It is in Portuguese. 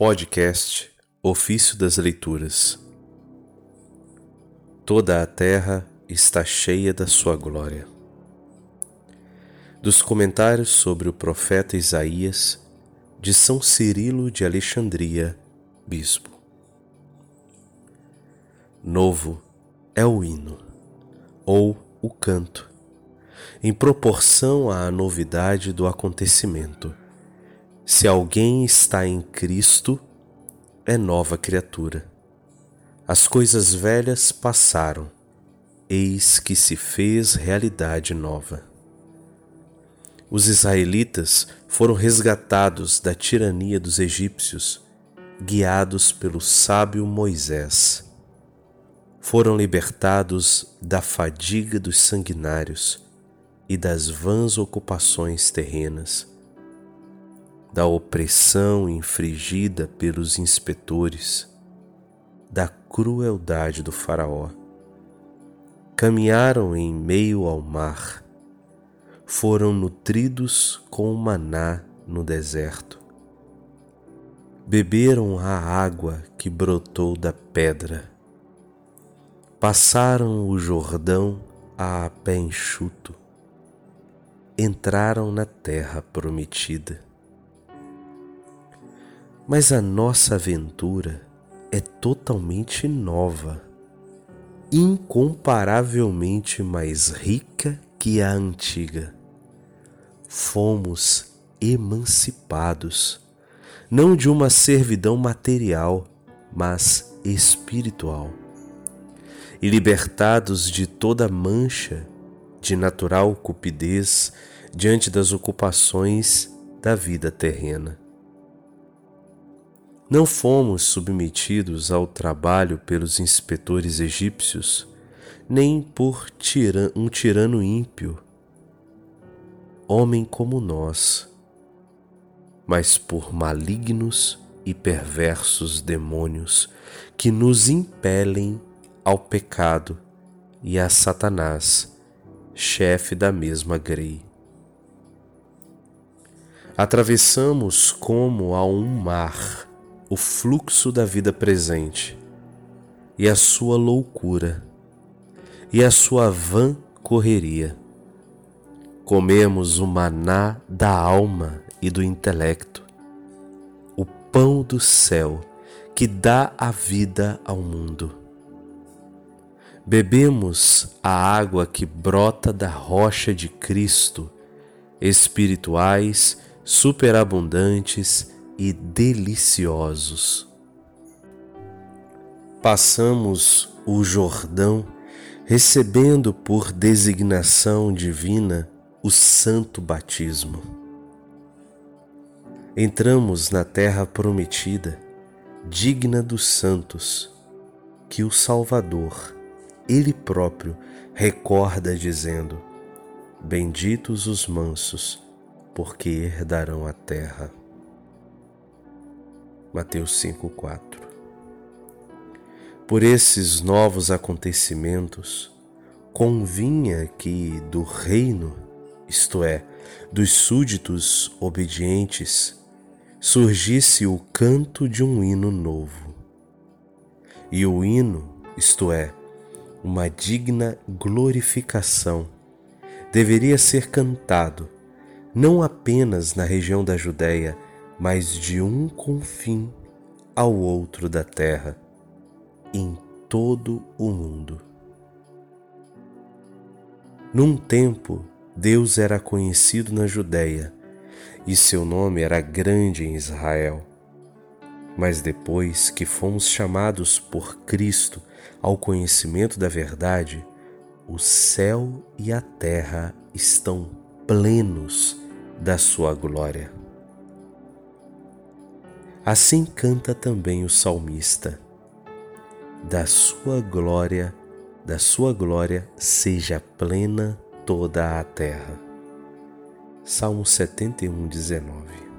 Podcast Ofício das Leituras. Toda a terra está cheia da sua glória. Dos comentários sobre o profeta Isaías, de São Cirilo de Alexandria, Bispo. Novo é o hino, ou o canto, em proporção à novidade do acontecimento. Se alguém está em Cristo, é nova criatura. As coisas velhas passaram, eis que se fez realidade nova. Os israelitas foram resgatados da tirania dos egípcios, guiados pelo sábio Moisés. Foram libertados da fadiga dos sanguinários e das vãs ocupações terrenas, da opressão infligida pelos inspetores, da crueldade do Faraó. Caminharam em meio ao mar, foram nutridos com maná no deserto. Beberam a água que brotou da pedra. Passaram o Jordão a pé enxuto entraram na terra prometida. Mas a nossa aventura é totalmente nova, incomparavelmente mais rica que a antiga. Fomos emancipados, não de uma servidão material, mas espiritual, e libertados de toda mancha de natural cupidez diante das ocupações da vida terrena. Não fomos submetidos ao trabalho pelos inspetores egípcios, nem por um tirano ímpio, homem como nós, mas por malignos e perversos demônios que nos impelem ao pecado e a Satanás chefe da mesma grei. Atravessamos como a um mar o fluxo da vida presente e a sua loucura e a sua vã correria. Comemos o maná da alma e do intelecto, o pão do céu que dá a vida ao mundo Bebemos a água que brota da rocha de Cristo, espirituais, superabundantes e deliciosos. Passamos o Jordão recebendo por designação divina o santo batismo. Entramos na terra prometida, digna dos santos, que o Salvador ele próprio recorda dizendo: Benditos os mansos, porque herdarão a terra. Mateus 5:4. Por esses novos acontecimentos, convinha que do reino, isto é, dos súditos obedientes, surgisse o canto de um hino novo. E o hino, isto é, uma digna glorificação, deveria ser cantado não apenas na região da Judéia, mas de um confim ao outro da terra, em todo o mundo. Num tempo, Deus era conhecido na Judéia e seu nome era grande em Israel. Mas depois que fomos chamados por Cristo ao conhecimento da verdade, o céu e a terra estão plenos da sua glória. Assim canta também o salmista: Da sua glória, da sua glória seja plena toda a terra. Salmo 71, 19.